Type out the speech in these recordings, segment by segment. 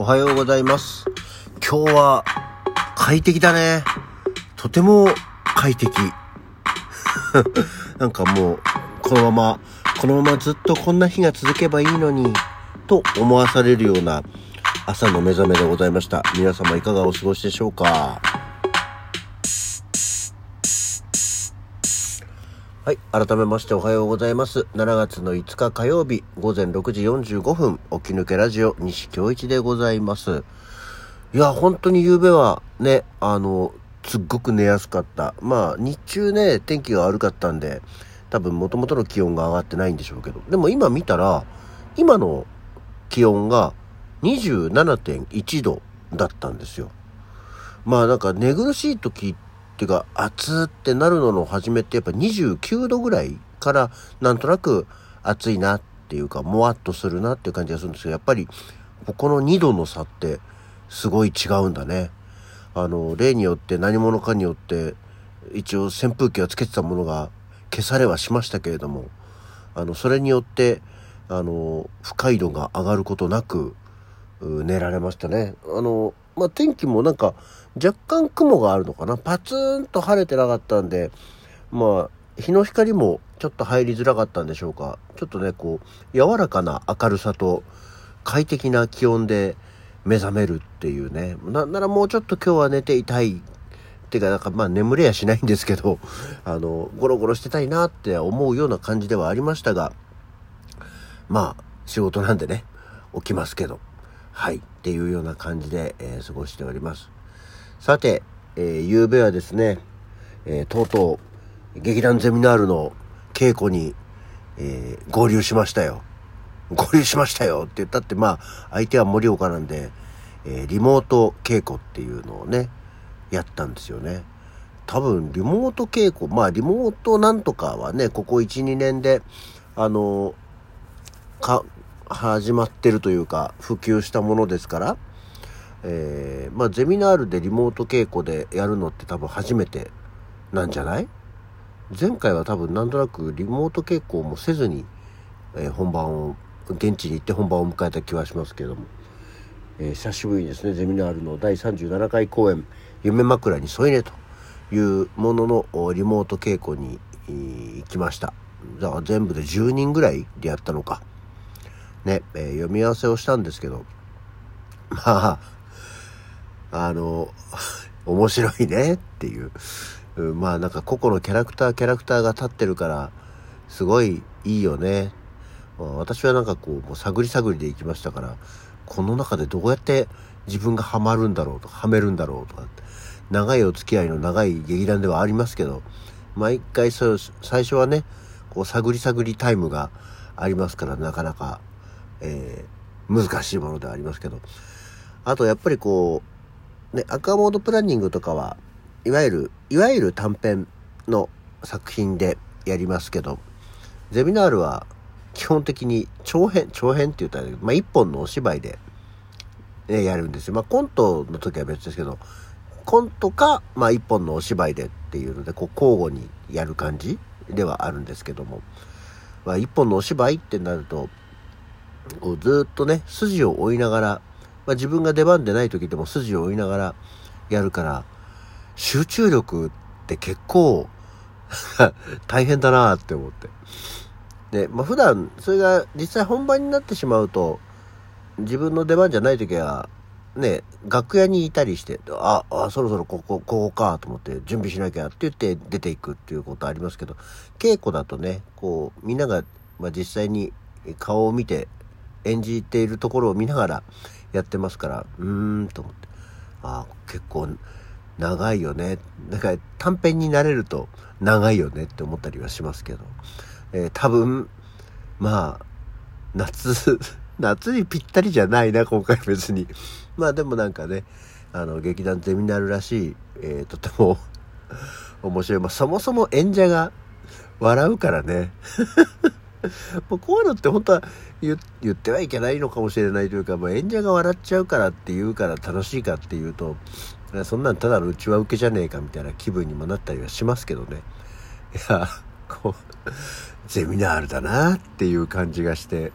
おはようございます。今日は快適だね。とても快適。なんかもう、このまま、このままずっとこんな日が続けばいいのに、と思わされるような朝の目覚めでございました。皆様いかがお過ごしでしょうか？はい。改めましておはようございます。7月の5日火曜日午前6時45分、起き抜けラジオ西京一でございます。いや、本当に夕べはね、あの、すっごく寝やすかった。まあ、日中ね、天気が悪かったんで、多分元々の気温が上がってないんでしょうけど、でも今見たら、今の気温が27.1度だったんですよ。まあなんか寝苦しい時っていうか暑ってなるのの初めってやっぱ29度ぐらいからなんとなく暑いなっていうかもわっとするなっていう感じがするんですけどやっぱりここの2度の差ってすごい違うんだね。あの例によって何者かによって一応扇風機をつけてたものが消されはしましたけれどもあのそれによってあの不快度が上がることなく寝られましたね。あの、まあ、天気もなんか若干雲があるのかな？パツンと晴れてなかったんで、まあ、日の光もちょっと入りづらかったんでしょうか。ちょっとね、こう、柔らかな明るさと快適な気温で目覚めるっていうね。なんならもうちょっと今日は寝ていたい。っていうか、なんかまあ眠れやしないんですけど、あの、ゴロゴロしてたいなって思うような感じではありましたが、まあ、仕事なんでね、起きますけど。はい。っていうような感じで、えー過ごしております。さて、えー、夕べはですね、えーとうとう、劇団ゼミナールの稽古に、えー合流しましたよ。合流しましたよって言ったって、まあ、相手は盛岡なんで、えーリモート稽古っていうのをね、やったんですよね。多分、リモート稽古、まあ、リモートなんとかはね、ここ1、2年で、あのか、始まってるというか、普及したものですから、えーまあ、ゼミナールでリモート稽古でやるのって多分初めてなんじゃない？前回は多分なんとなくリモート稽古もせずに、えー本番を、現地に行って本番を迎えた気はしますけれども、えー久しぶりにですね、ゼミナールの第37回公演、夢枕に添い寝というもののリモート稽古に行きました。だから全部で10人ぐらいでやったのか。ね、えー読み合わせをしたんですけど、まあ、あの、面白いねっていう。まあなんか個々のキャラクター、キャラクターが立ってるから、すごいいいよね。私はなんかこう、もう探り探りで行きましたから、この中でどうやって自分がハマるんだろうとか、はめるんだろうとか、長いお付き合いの長い劇団ではありますけど、毎回そう、最初はね、こう探り探りタイムがありますから、なかなか、えー難しいものではありますけど。あとやっぱりこう、ね、アクアモードプランニングとかは、いわゆる、いわゆる短編の作品でやりますけど、ゼミナールは基本的に長編、長編って言ったら、まあ一本のお芝居で、ね、やるんですよ。まあコントの時は別ですけど、コントか、まあ一本のお芝居でっていうので、こう交互にやる感じではあるんですけども、まあ一本のお芝居ってなると、こうずっとね、筋を追いながら、まあ、自分が出番でない時でも筋を追いながらやるから、集中力って結構 大変だなって思って。で、まあ普段、それが実際本番になってしまうと、自分の出番じゃない時は、ね、楽屋にいたりして、あ、あ、そろそろここ、ここかと思って準備しなきゃって言って出ていくっていうことありますけど、稽古だとね、こう、みんなが、まあ、実際に顔を見て演じているところを見ながらやってますから、うーんと思って、ああ結構長いよね。なんか短編になれると長いよねって思ったりはしますけど、えー多分、まあ、夏、夏にぴったりじゃないな、今回別に。まあでもなんかね、あの、劇団ゼミナルらしい、えーとても 面白い。まあそもそも演者が笑うからね。もうこういうのって本当は言ってはいけないのかもしれないというか、まあ、演者が笑っちゃうからって言うから楽しいかっていうと、そんなんただのうちは受けじゃねえかみたいな気分にもなったりはしますけどね。いや、こう、ゼミナールだなっていう感じがして、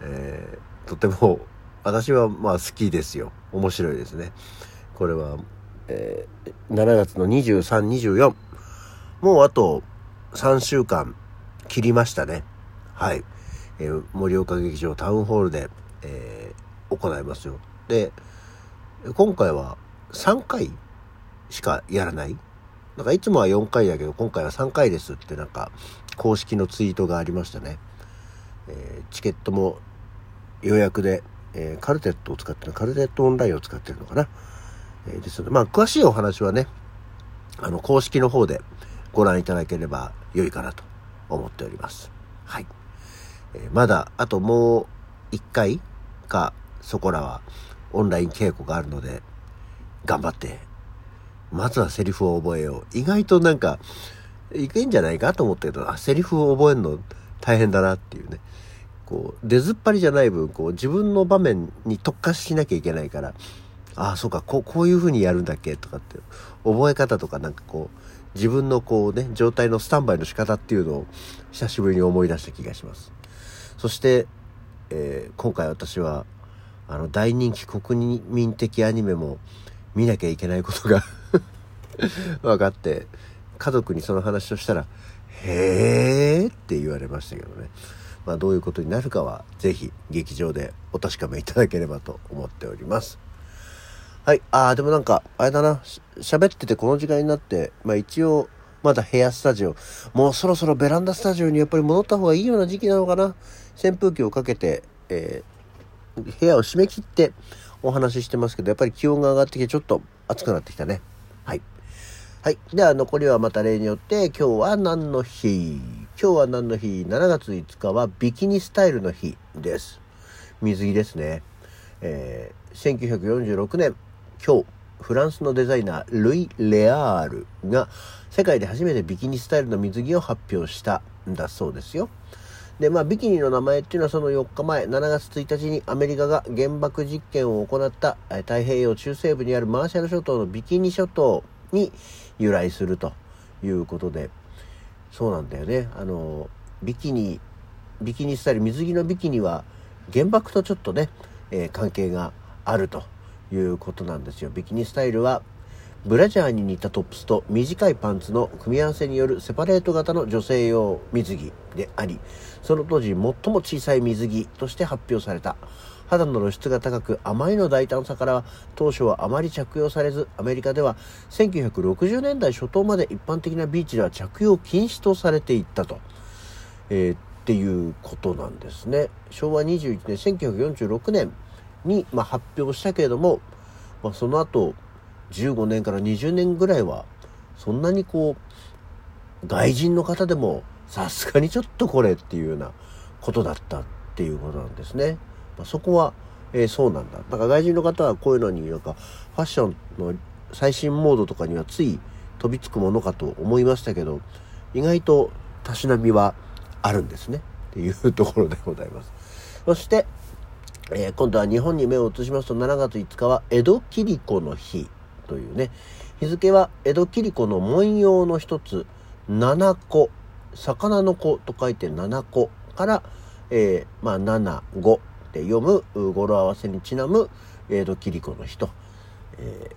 えーとても私はまあ好きですよ。面白いですね。これは、えー、7月の23、24。もうあと3週間切りましたね。はい。えー、盛岡劇場タウンホールで、えー、行いますよ。で、今回は3回しかやらないなんかいつもは4回だけど今回は3回ですってなんか公式のツイートがありましたね。えー、チケットも予約で、えー、カルテットを使ってるカルテットオンラインを使ってるのかな。えー、ですので、まあ詳しいお話はね、あの公式の方でご覧いただければ良いかなと思っております。はい。え、まだあともう1回かそこらはオンライン稽古があるので頑張ってまずはセリフを覚えよう。意外となんか、いけんじゃないかと思ったけど、あ、セリフを覚えるの大変だなっていうね。こう、出ずっぱりじゃない分、こう、自分の場面に特化しなきゃいけないから、ああ、そうか、こう、こういう風にやるんだっけとかって、覚え方とかなんかこう、自分のこうね、状態のスタンバイの仕方っていうのを久しぶりに思い出した気がします。そして、えー、今回私は、あの、大人気国民的アニメも見なきゃいけないことが 分かって、家族にその話をしたら、へーって言われましたけどね。まあどういうことになるかは、ぜひ劇場でお確かめいただければと思っております。はい。ああ、でもなんか、あれだな。喋っててこの時間になって、まあ一応、まだ部屋スタジオ。もうそろそろベランダスタジオにやっぱり戻った方がいいような時期なのかな。扇風機をかけて、えー、部屋を閉め切ってお話ししてますけど、やっぱり気温が上がってきてちょっと暑くなってきたね。はい。はい。では残りはまた例によって、今日は何の日？今日は何の日 ?7 月5日はビキニスタイルの日です。水着ですね。えー、1946年、今日、フランスのデザイナー、ルイ・レアールが世界で初めてビキニスタイルの水着を発表したんだそうですよ。で、まあ、ビキニの名前っていうのはその4日前、7月1日にアメリカが原爆実験を行った太平洋中西部にあるマーシャル諸島のビキニ諸島に由来するということで、そうなんだよね。あの、ビキニ、ビキニスタイル、水着のビキニは原爆とちょっとね、えー、関係があるということなんですよ。ビキニスタイルはブラジャーに似たトップスと短いパンツの組み合わせによるセパレート型の女性用水着であり、その当時最も小さい水着として発表された。肌の露出が高くあまりの大胆さからは当初はあまり着用されずアメリカでは1960年代初頭まで一般的なビーチでは着用禁止とされていったと、えー、っていうことなんですね昭和21年1946年に、まあ、発表したけれども、まあ、その後15年から20年ぐらいはそんなにこう外人の方でもさすがにちょっとこれっていうようなことだったっていうことなんですね。まあ、そこは、えー、そうなんだ。だから外人の方はこういうのになんかファッションの最新モードとかにはつい飛びつくものかと思いましたけど、意外とたしなみはあるんですね。っていうところでございます。そして、えー、今度は日本に目を移しますと7月5日は江戸切子の日というね、日付は江戸切子の文様の一つ、七子、魚の子と書いて七子から、えー、まあ、七五って読む語呂合わせにちなむ江戸切子の日と、え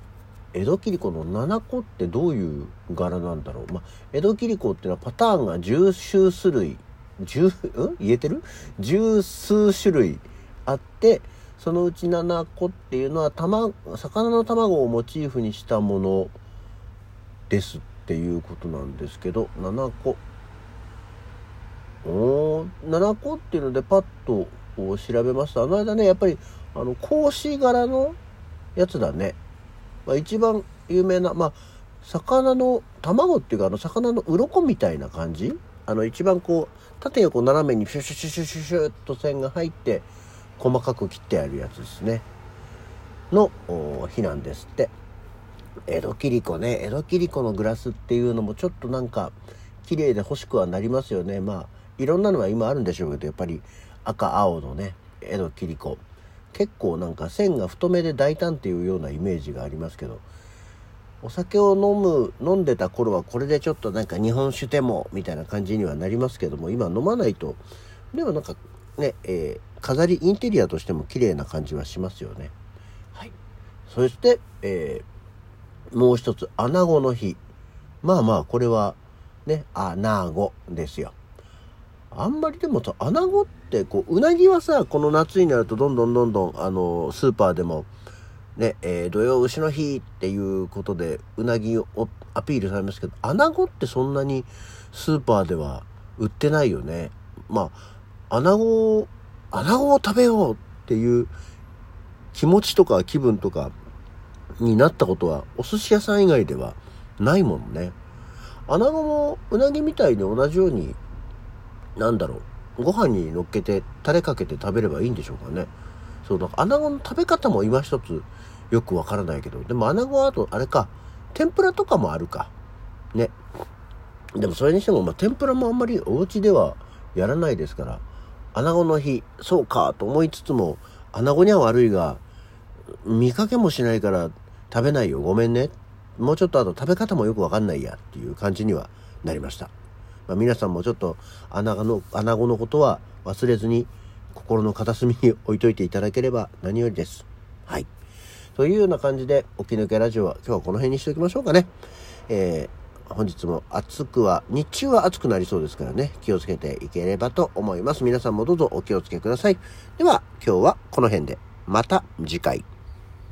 ー、江戸切子の七子ってどういう柄なんだろう、まあ、江戸切子っていうのはパターンが十数種類十、うん？言えてる？十数種類あってそのうち七個っていうのは魚の卵をモチーフにしたものですっていうことなんですけど7個お7個っていうのでパッとを調べますと、あの間ね、やっぱり、あの、格子柄のやつだね。まあ、一番有名な、まあ、魚の卵っていうか、あの、魚の鱗みたいな感じ？あの、一番こう、縦横斜めにシュシュシュシュシュシュッと線が入って、細かく切ってあるやつですね。の日なんですって。江戸切子ね。江戸切子のグラスっていうのもちょっとなんか、綺麗で欲しくはなりますよね。まあ、いろんなのは今あるんでしょうけど、やっぱり赤青のね絵の切子結構なんか線が太めで大胆っていうようなイメージがありますけどお酒を飲む飲んでた頃はこれでちょっとなんか日本酒でもみたいな感じにはなりますけども今飲まないとでもなんかね、えー、飾りインテリアとしても綺麗な感じはしますよね。はい。そして、えー、もう一つ、穴子の日。まあまあ、これは、ね、穴子ですよ。あんまりでもさ、穴子って、こう、うなぎはさ、この夏になるとどんどんどんどん、あの、スーパーでも、ね、えー、土曜牛の日っていうことで、うなぎをアピールされますけど、穴子ってそんなにスーパーでは売ってないよね。まあ、穴子を、穴子を食べようっていう気持ちとか気分とかになったことは、お寿司屋さん以外ではないもんね。穴子もうなぎみたいに同じように、なんだろう、ご飯に乗っけてタレかけて食べればいいんでしょうかね。そう、だから穴子の食べ方も今一つよくわからないけど、でも穴子はあと、あれか、天ぷらとかもあるか。ね。でもそれにしても、まあ、天ぷらもあんまりお家ではやらないですから、穴子の日、そうかと思いつつも、穴子には悪いが、見かけもしないから食べないよ。ごめんね。もうちょっとあと食べ方もよくわかんないやっていう感じにはなりました。まあ、皆さんもちょっと穴子の、穴子のことは忘れずに心の片隅に置いといていただければ何よりです。はい。というような感じで、起き抜けラジオは今日はこの辺にしておきましょうかね。えー、本日も暑くは、日中は暑くなりそうですからね、気をつけていければと思います。皆さんもどうぞお気をつけください。では、今日はこの辺で。また次回。